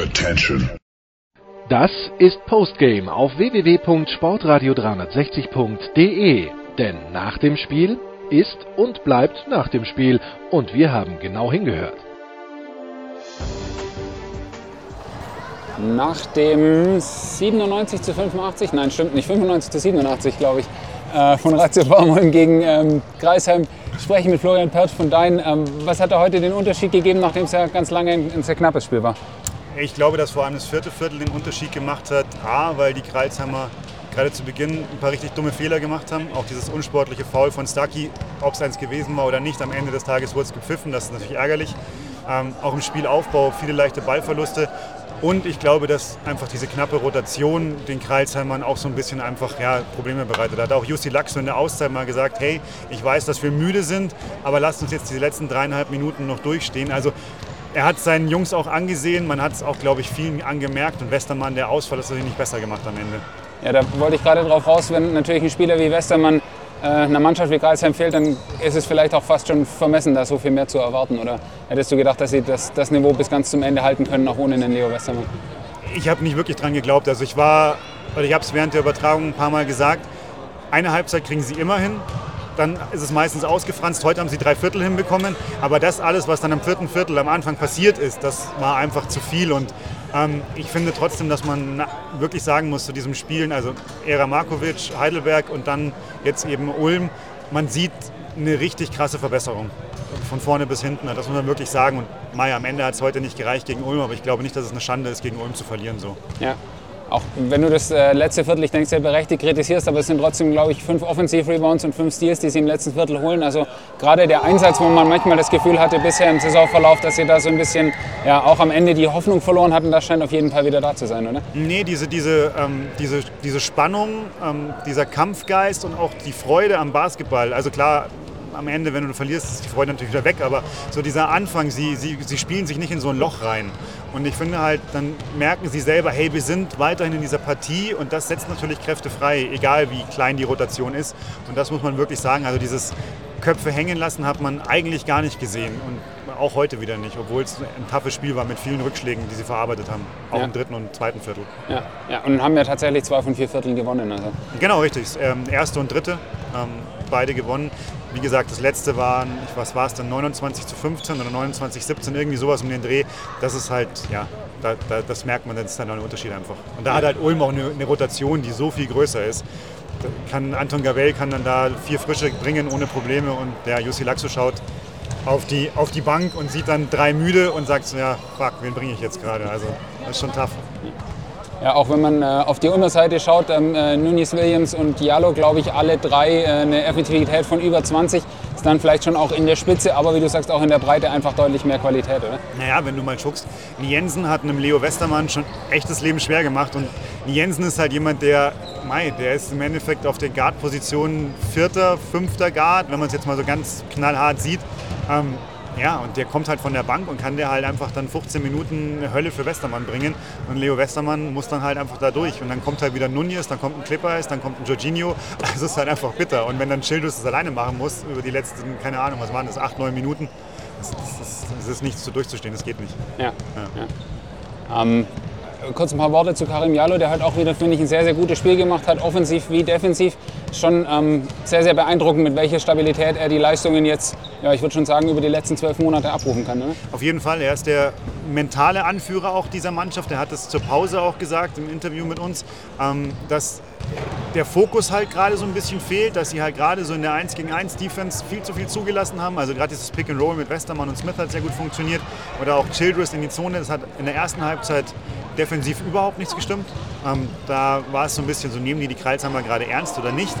Attention. Das ist Postgame auf www.sportradio360.de. Denn nach dem Spiel ist und bleibt nach dem Spiel. Und wir haben genau hingehört. Nach dem 97 zu 85, nein, stimmt nicht, 95 zu 87, glaube ich, äh, von Ratio Baumholm gegen ähm, Kreisheim spreche mit Florian Pertsch von Dein. Ähm, was hat da heute den Unterschied gegeben, nachdem es ja ganz lange ein, ein sehr knappes Spiel war? Ich glaube, dass vor allem das vierte Viertel den Unterschied gemacht hat. A, weil die Kreilsheimer gerade zu Beginn ein paar richtig dumme Fehler gemacht haben. Auch dieses unsportliche Foul von Stucky, ob es eins gewesen war oder nicht, am Ende des Tages wurde es gepfiffen. Das ist natürlich ärgerlich. Ähm, auch im Spielaufbau viele leichte Ballverluste. Und ich glaube, dass einfach diese knappe Rotation den Kreilsheimern auch so ein bisschen einfach ja, Probleme bereitet hat. Auch Justi Laxo in der Auszeit mal gesagt, hey, ich weiß, dass wir müde sind, aber lasst uns jetzt diese letzten dreieinhalb Minuten noch durchstehen. Also er hat seinen Jungs auch angesehen, man hat es auch, glaube ich, vielen angemerkt und Westermann, der Ausfall, ist natürlich nicht besser gemacht am Ende. Ja, da wollte ich gerade drauf raus, wenn natürlich ein Spieler wie Westermann äh, einer Mannschaft wie Kreisheim fehlt, dann ist es vielleicht auch fast schon vermessen, da so viel mehr zu erwarten. Oder hättest du gedacht, dass sie das, das Niveau bis ganz zum Ende halten können, auch ohne einen Leo Westermann? Ich habe nicht wirklich dran geglaubt. Also ich war, oder ich habe es während der Übertragung ein paar Mal gesagt, eine Halbzeit kriegen sie immer hin dann ist es meistens ausgefranst. Heute haben sie drei Viertel hinbekommen. Aber das alles, was dann am vierten Viertel am Anfang passiert ist, das war einfach zu viel. Und ähm, ich finde trotzdem, dass man wirklich sagen muss zu diesem Spielen, also Era Markovic, Heidelberg und dann jetzt eben Ulm, man sieht eine richtig krasse Verbesserung. Von vorne bis hinten, das muss man wirklich sagen. Und Mai, am Ende hat es heute nicht gereicht gegen Ulm, aber ich glaube nicht, dass es eine Schande ist, gegen Ulm zu verlieren. So. Ja, auch wenn du das äh, letzte Viertel, ich denke, sehr berechtigt kritisierst, aber es sind trotzdem, glaube ich, fünf Offensiv-Rebounds und fünf Steals, die sie im letzten Viertel holen. Also gerade der Einsatz, wo man manchmal das Gefühl hatte bisher im Saisonverlauf, dass sie da so ein bisschen ja, auch am Ende die Hoffnung verloren hatten, das scheint auf jeden Fall wieder da zu sein, oder? Nee, diese, diese, ähm, diese, diese Spannung, ähm, dieser Kampfgeist und auch die Freude am Basketball. Also klar, am Ende, wenn du verlierst, ist die Freude natürlich wieder weg. Aber so dieser Anfang, sie, sie, sie spielen sich nicht in so ein Loch rein. Und ich finde halt, dann merken sie selber, hey, wir sind weiterhin in dieser Partie und das setzt natürlich Kräfte frei, egal wie klein die Rotation ist. Und das muss man wirklich sagen. Also dieses Köpfe hängen lassen hat man eigentlich gar nicht gesehen und auch heute wieder nicht, obwohl es ein toughes Spiel war mit vielen Rückschlägen, die sie verarbeitet haben, auch ja. im dritten und zweiten Viertel. Ja. ja, und haben ja tatsächlich zwei von vier Vierteln gewonnen. Also. Genau, richtig. Ähm, erste und dritte, ähm, beide gewonnen. Wie gesagt, das letzte waren, was war es denn, 29 zu 15 oder 29 zu 17, irgendwie sowas um den Dreh. Das ist halt, ja, da, da, das merkt man, das ist dann ein Unterschied einfach. Und da hat halt Ulm auch eine, eine Rotation, die so viel größer ist. Kann Anton Gavel kann dann da vier Frische bringen ohne Probleme und der Jussi Laxo schaut auf die, auf die Bank und sieht dann drei müde und sagt so, ja, fuck, wen bringe ich jetzt gerade? Also das ist schon tough. Ja, auch wenn man äh, auf die Unterseite schaut, ähm, äh, Nunes Williams und Diallo, glaube ich, alle drei äh, eine Effektivität von über 20. Ist dann vielleicht schon auch in der Spitze, aber wie du sagst, auch in der Breite einfach deutlich mehr Qualität, oder? Naja, wenn du mal guckst, Jensen hat einem Leo Westermann schon echtes Leben schwer gemacht und Jensen ist halt jemand, der, mei, der ist im Endeffekt auf der Guard-Position vierter, fünfter Guard, wenn man es jetzt mal so ganz knallhart sieht. Ähm, ja, und der kommt halt von der Bank und kann der halt einfach dann 15 Minuten Hölle für Westermann bringen. Und Leo Westermann muss dann halt einfach da durch. Und dann kommt halt wieder Nunez, dann kommt ein Clippers, dann kommt ein Jorginho. Also es ist halt einfach bitter. Und wenn dann Schildus das alleine machen muss, über die letzten, keine Ahnung, was waren das, 8, 9 Minuten, das, das, das ist nicht so durchzustehen, das geht nicht. Ja. ja. ja. Ähm, kurz ein paar Worte zu Karim Jalo, der hat auch wieder, finde ich, ein sehr, sehr gutes Spiel gemacht hat, offensiv wie defensiv. Schon ähm, sehr, sehr beeindruckend, mit welcher Stabilität er die Leistungen jetzt, ja, ich würde schon sagen, über die letzten zwölf Monate abrufen kann. Ne? Auf jeden Fall, er ist der mentale Anführer auch dieser Mannschaft. Er hat es zur Pause auch gesagt im Interview mit uns, ähm, dass der Fokus halt gerade so ein bisschen fehlt, dass sie halt gerade so in der 1 gegen 1 Defense viel zu viel zugelassen haben. Also gerade dieses Pick and Roll mit Westermann und Smith hat sehr gut funktioniert. Oder auch Childress in die Zone, das hat in der ersten Halbzeit defensiv überhaupt nichts gestimmt. Ähm, da war es so ein bisschen so, nehmen die die Kreilsheimer gerade ernst oder nicht?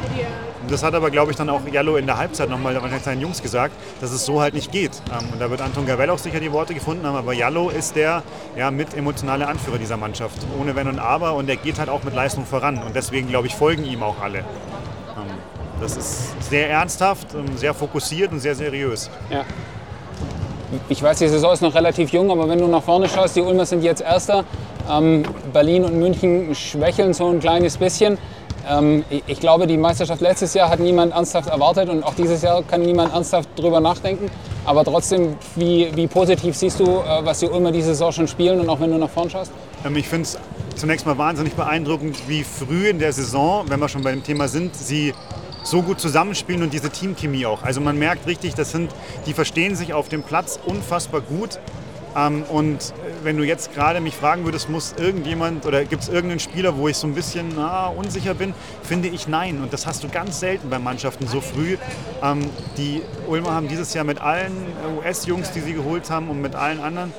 Das hat aber, glaube ich, dann auch Jallo in der Halbzeit nochmal seinen Jungs gesagt, dass es so halt nicht geht. Ähm, und da wird Anton Gavel auch sicher die Worte gefunden haben, aber Jallo ist der ja, mit emotionale Anführer dieser Mannschaft. Ohne Wenn und Aber und er geht halt auch mit Leistung voran. Und deswegen, glaube ich, folgen ihm auch alle. Ähm, das ist sehr ernsthaft, sehr fokussiert und sehr seriös. Ja ich weiß, die Saison ist noch relativ jung, aber wenn du nach vorne schaust, die Ulmer sind jetzt Erster. Ähm, Berlin und München schwächeln so ein kleines bisschen. Ähm, ich glaube, die Meisterschaft letztes Jahr hat niemand ernsthaft erwartet und auch dieses Jahr kann niemand ernsthaft drüber nachdenken. Aber trotzdem, wie, wie positiv siehst du, äh, was die Ulmer diese Saison schon spielen und auch wenn du nach vorn schaust? Ähm, ich finde es zunächst mal wahnsinnig beeindruckend, wie früh in der Saison, wenn wir schon bei dem Thema sind, sie so gut zusammenspielen und diese Teamchemie auch. Also man merkt richtig, das sind, die verstehen sich auf dem Platz unfassbar gut. Ähm, und wenn du jetzt gerade mich fragen würdest, muss irgendjemand oder gibt es irgendeinen Spieler, wo ich so ein bisschen na, unsicher bin, finde ich nein. Und das hast du ganz selten bei Mannschaften so früh. Ähm, die Ulmer haben dieses Jahr mit allen US-Jungs, die sie geholt haben und mit allen anderen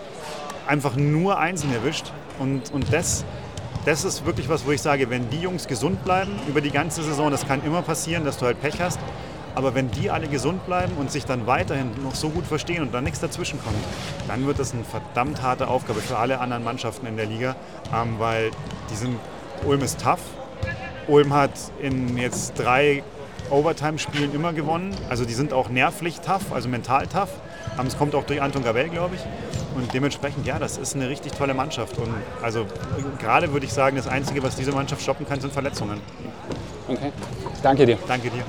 einfach nur Einsen erwischt. Und, und das das ist wirklich was, wo ich sage, wenn die Jungs gesund bleiben über die ganze Saison, das kann immer passieren, dass du halt Pech hast, aber wenn die alle gesund bleiben und sich dann weiterhin noch so gut verstehen und dann nichts dazwischen kommt, dann wird das eine verdammt harte Aufgabe für alle anderen Mannschaften in der Liga, ähm, weil die sind, Ulm ist tough. Ulm hat in jetzt drei Overtime-Spielen immer gewonnen. Also die sind auch nervlich tough, also mental tough. Ähm, es kommt auch durch Anton Gabel, glaube ich. Und dementsprechend, ja, das ist eine richtig tolle Mannschaft. Und also gerade würde ich sagen, das Einzige, was diese Mannschaft stoppen kann, sind Verletzungen. Okay. Danke dir. Danke dir.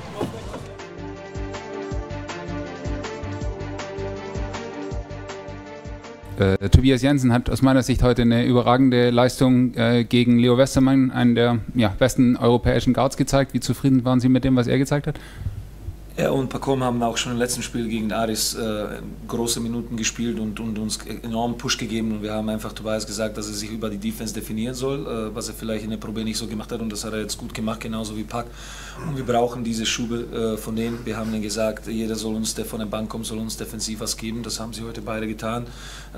Äh, Tobias Jensen hat aus meiner Sicht heute eine überragende Leistung äh, gegen Leo Westermann, einen der ja, besten europäischen Guards, gezeigt. Wie zufrieden waren Sie mit dem, was er gezeigt hat? Er und Pacom haben auch schon im letzten Spiel gegen Aris äh, große Minuten gespielt und, und, uns enormen Push gegeben. Und wir haben einfach Tobias gesagt, dass er sich über die Defense definieren soll, äh, was er vielleicht in der Probe nicht so gemacht hat. Und das hat er jetzt gut gemacht, genauso wie Pack. Und wir brauchen diese Schube äh, von denen. Wir haben ihnen gesagt, jeder soll uns, der von der Bank kommt, soll uns defensiv was geben. Das haben sie heute beide getan.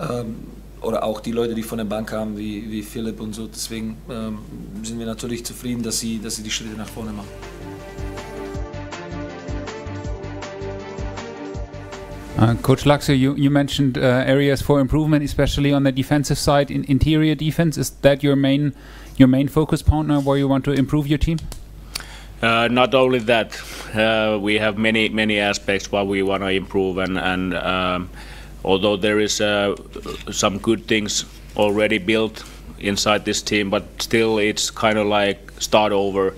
Ähm, oder auch die Leute, die von der Bank kamen, wie, wie Philipp und so. Deswegen ähm, sind wir natürlich zufrieden, dass sie, dass sie die Schritte nach vorne machen. Uh, Coach Laxo, you, you mentioned uh, areas for improvement, especially on the defensive side. In interior defense, is that your main your main focus point now, where you want to improve your team? Uh, not only that, uh, we have many many aspects what we want to improve, and and um, although there is uh, some good things already built inside this team, but still it's kind of like start over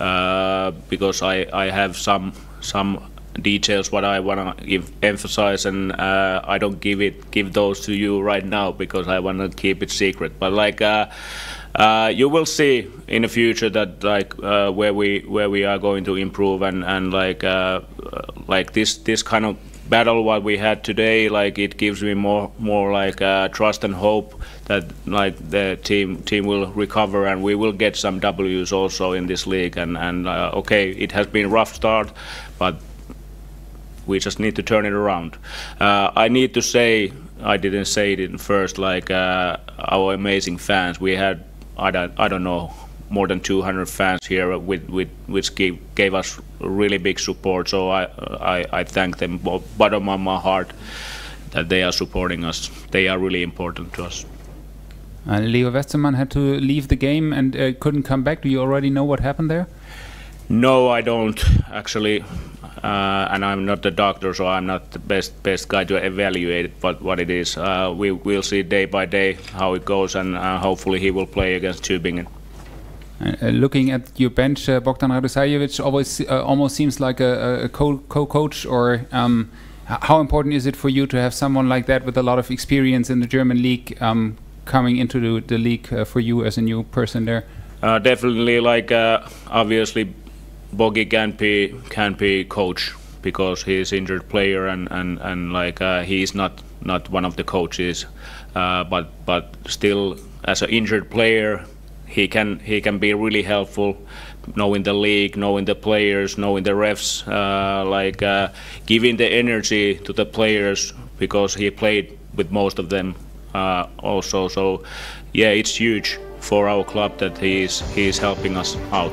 uh, because I I have some some details what I want to emphasize, and uh, I don't give it give those to you right now because I want to keep it secret. But like. Uh, uh, you will see in the future that like uh, where we where we are going to improve and and like uh, like this this kind of battle what we had today like it gives me more more like uh, trust and hope that like the team team will recover and we will get some W's also in this league and and uh, okay it has been rough start but we just need to turn it around. Uh, I need to say, I didn't say it in first, like uh, our amazing fans. We had, I don't, I don't know, more than 200 fans here, with, with, which gave, gave us really big support. So I, I, I thank them bottom of my heart that they are supporting us. They are really important to us. Uh, Leo Westermann had to leave the game and uh, couldn't come back. Do you already know what happened there? No, I don't actually uh, and I'm not a doctor, so I'm not the best best guy to evaluate what what it is. Uh, we will see day by day how it goes, and uh, hopefully he will play against Tübingen. Uh, looking at your bench, uh, Bogdan Radosajevic always uh, almost seems like a, a co-coach. or um, how important is it for you to have someone like that with a lot of experience in the German league um, coming into the, the league for you as a new person there? definitely, like obviously Bogi can be can be coach because he is injured player and and and like uh, he is not not one of the coaches, uh, but but still as an injured player, he can he can be really helpful, knowing the league, knowing the players, knowing the refs, uh, like uh, giving the energy to the players because he played with most of them uh, also. So yeah, it's huge for our club that he is he is helping us out.